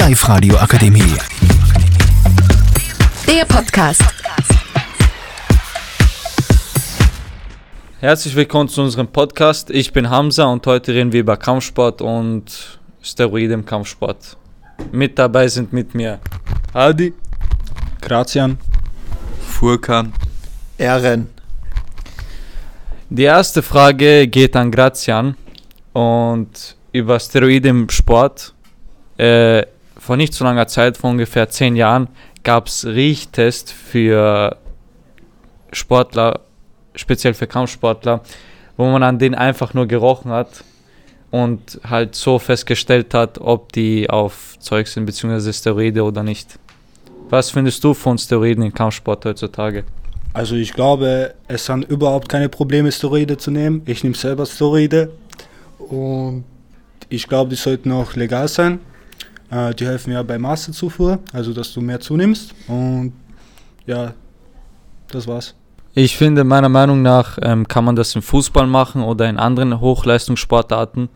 Live Radio Akademie. Der Podcast. Herzlich willkommen zu unserem Podcast. Ich bin Hamza und heute reden wir über Kampfsport und Steroide im Kampfsport. Mit dabei sind mit mir Adi, Grazian. Furkan. Ehren. Die erste Frage geht an Grazian und über Steroide im Sport. Äh, vor nicht so langer Zeit, vor ungefähr zehn Jahren, gab es Riechtests für Sportler, speziell für Kampfsportler, wo man an denen einfach nur gerochen hat und halt so festgestellt hat, ob die auf Zeug sind, beziehungsweise Steroide oder nicht. Was findest du von Steroiden im Kampfsport heutzutage? Also ich glaube, es sind überhaupt keine Probleme, Steroide zu nehmen. Ich nehme selber Steroide und ich glaube, die sollten auch legal sein. Äh, die helfen ja bei Masterzufuhr, also dass du mehr zunimmst. Und ja, das war's. Ich finde, meiner Meinung nach ähm, kann man das im Fußball machen oder in anderen Hochleistungssportarten.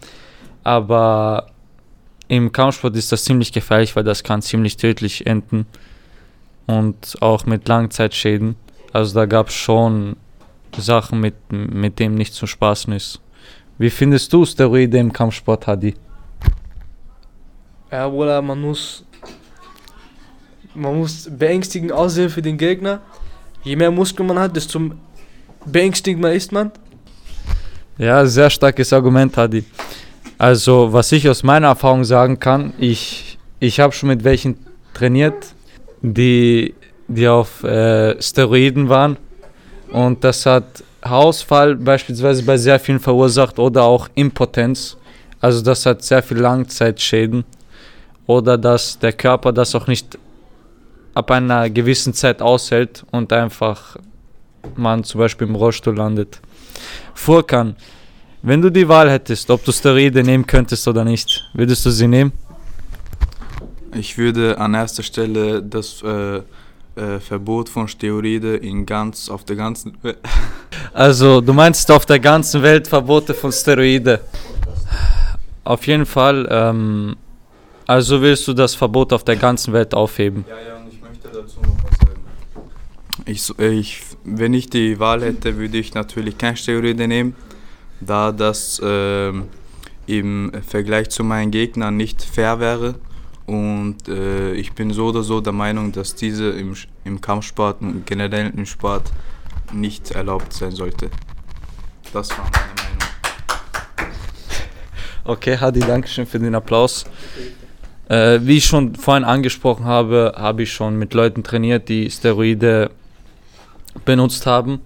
Aber im Kampfsport ist das ziemlich gefährlich, weil das kann ziemlich tödlich enden. Und auch mit Langzeitschäden. Also da gab es schon Sachen, mit, mit dem nicht zu spaßen ist. Wie findest du Steroide im Kampfsport, Hadi? Ja, Bruder, man muss, man muss beängstigend aussehen für den Gegner. Je mehr Muskeln man hat, desto beängstigender ist man. Ja, sehr starkes Argument, Hadi. Also, was ich aus meiner Erfahrung sagen kann, ich, ich habe schon mit welchen trainiert, die, die auf äh, Steroiden waren. Und das hat Haarausfall beispielsweise bei sehr vielen verursacht oder auch Impotenz. Also das hat sehr viel Langzeitschäden. Oder dass der Körper das auch nicht ab einer gewissen Zeit aushält und einfach man zum Beispiel im Rollstuhl landet. Furkan, wenn du die Wahl hättest, ob du Steroide nehmen könntest oder nicht, würdest du sie nehmen? Ich würde an erster Stelle das äh, äh, Verbot von Steroide in ganz, auf der ganzen Welt. Also, du meinst auf der ganzen Welt Verbote von Steroide? Auf jeden Fall. Ähm, also willst du das Verbot auf der ganzen Welt aufheben? Ja, ja, und ich möchte dazu noch was sagen. Ich, äh, ich, wenn ich die Wahl hätte, würde ich natürlich kein Steroide nehmen, da das ähm, im Vergleich zu meinen Gegnern nicht fair wäre. Und äh, ich bin so oder so der Meinung, dass diese im, im Kampfsport und generell im Sport nicht erlaubt sein sollte. Das war meine Meinung. Okay, Hadi, danke schön für den Applaus. Äh, wie ich schon vorhin angesprochen habe, habe ich schon mit Leuten trainiert, die Steroide benutzt haben,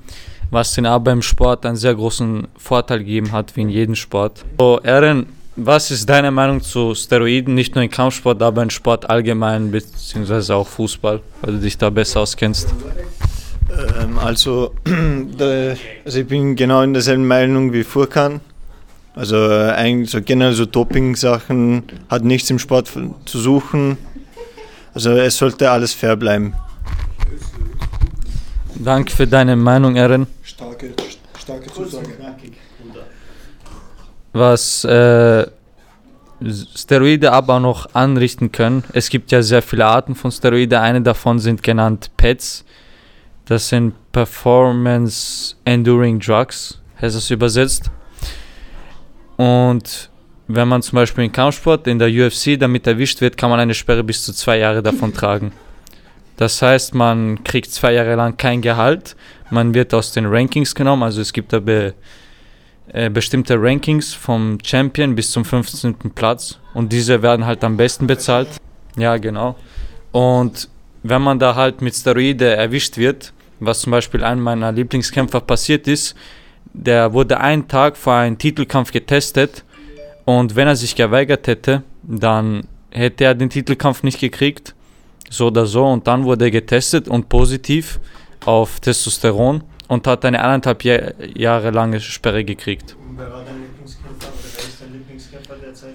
was den aber im Sport einen sehr großen Vorteil gegeben hat, wie in jedem Sport. So, Erin, was ist deine Meinung zu Steroiden, nicht nur im Kampfsport, aber im Sport allgemein, beziehungsweise auch Fußball, weil du dich da besser auskennst? Ähm, also, also ich bin genau in derselben Meinung wie Furkan. Also äh, eigentlich so generell so Doping-Sachen hat nichts im Sport zu suchen. Also es sollte alles fair bleiben. Danke für deine Meinung, Erin. Starke, starke Zusage. was äh, Steroide aber noch anrichten können. Es gibt ja sehr viele Arten von Steroide. Eine davon sind genannt PETs. Das sind Performance Enduring Drugs, heißt es übersetzt. Und wenn man zum Beispiel im Kampfsport in der UFC damit erwischt wird, kann man eine Sperre bis zu zwei Jahre davon tragen. Das heißt, man kriegt zwei Jahre lang kein Gehalt. Man wird aus den Rankings genommen. Also es gibt da be äh, bestimmte Rankings vom Champion bis zum 15. Platz und diese werden halt am besten bezahlt. Ja, genau. Und wenn man da halt mit Steroide erwischt wird, was zum Beispiel einem meiner Lieblingskämpfer passiert ist, der wurde einen Tag vor einem Titelkampf getestet und wenn er sich geweigert hätte, dann hätte er den Titelkampf nicht gekriegt, so oder so. Und dann wurde er getestet und positiv auf Testosteron und hat eine eineinhalb Jahr, Jahre lange Sperre gekriegt. Wer war dein Lieblingskämpfer oder wer ist dein Lieblingskämpfer derzeit?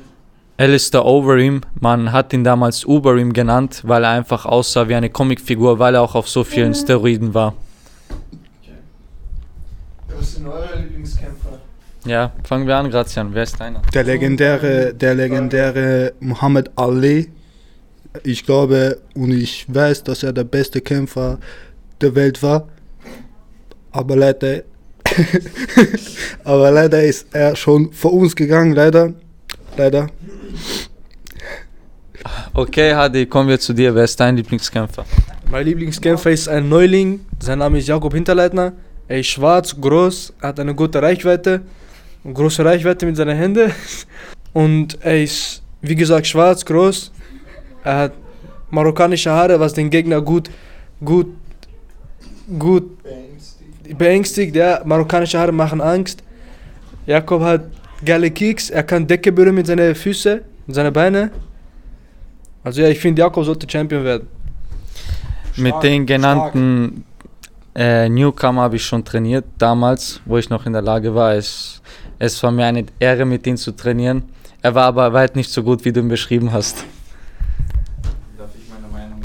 Alistair Overeem, man hat ihn damals Uberim genannt, weil er einfach aussah wie eine Comicfigur, weil er auch auf so vielen Steroiden war. Was sind eure Lieblingskämpfer? Ja, fangen wir an, Grazian. Wer ist deiner? Der legendäre, der legendäre Muhammad Ali ich glaube und ich weiß, dass er der beste Kämpfer der Welt war. Aber leider, aber leider ist er schon vor uns gegangen, leider. Leider. Okay, Hadi, kommen wir zu dir. Wer ist dein Lieblingskämpfer? Mein Lieblingskämpfer ist ein Neuling. Sein Name ist Jakob Hinterleitner. Er ist schwarz, groß, hat eine gute Reichweite. Eine große Reichweite mit seinen Händen. Und er ist, wie gesagt, schwarz, groß. Er hat marokkanische Haare, was den Gegner gut, gut, gut beängstigt. Ja, marokkanische Haare machen Angst. Jakob hat geile Kicks. Er kann Decke berühren mit seinen Füßen, mit seinen Beinen. Also ja, ich finde, Jakob sollte Champion werden. Mit den genannten äh, Newcomer habe ich schon trainiert, damals, wo ich noch in der Lage war. Es, es war mir eine Ehre, mit ihm zu trainieren. Er war aber weit nicht so gut, wie du ihn beschrieben hast. Darf ich meine Meinung?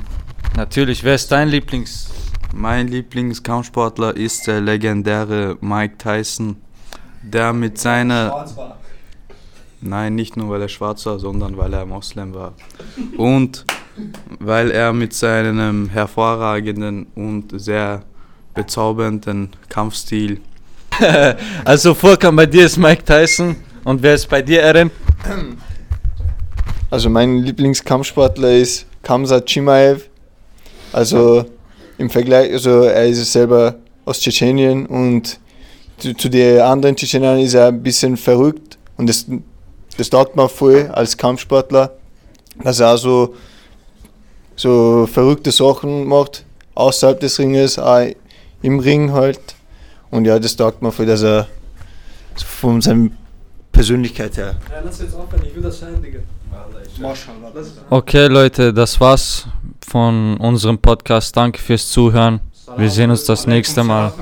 Natürlich, wer ist dein Lieblings... Mein Lieblingskampfsportler ist der legendäre Mike Tyson, der mit seiner Nein, nicht nur weil er schwarz war, sondern weil er Moslem war. Und weil er mit seinem hervorragenden und sehr bezaubernden Kampfstil. Also Vorkam bei dir ist Mike Tyson und wer ist bei dir, Eren? Also mein Lieblingskampfsportler ist Kamsat Chimaev. Also im Vergleich, also er ist selber aus Tschetschenien und zu, zu den anderen Tschetschenern ist er ein bisschen verrückt und das, das taugt mir voll als Kampfsportler, dass er auch so, so verrückte Sachen macht, außerhalb des Ringes, auch im Ring halt. Und ja, das taugt mir voll, dass er so von seiner Persönlichkeit her Ja, lass jetzt aufhören, ich will das sein, Digga. Okay, Leute, das war's von unserem Podcast. Danke fürs Zuhören. Wir sehen uns das nächste Mal.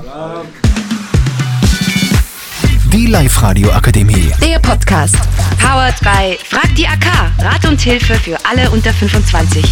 Die Live-Radio Akademie. Der Podcast. Powered by Frag die AK. Rat und Hilfe für alle unter 25.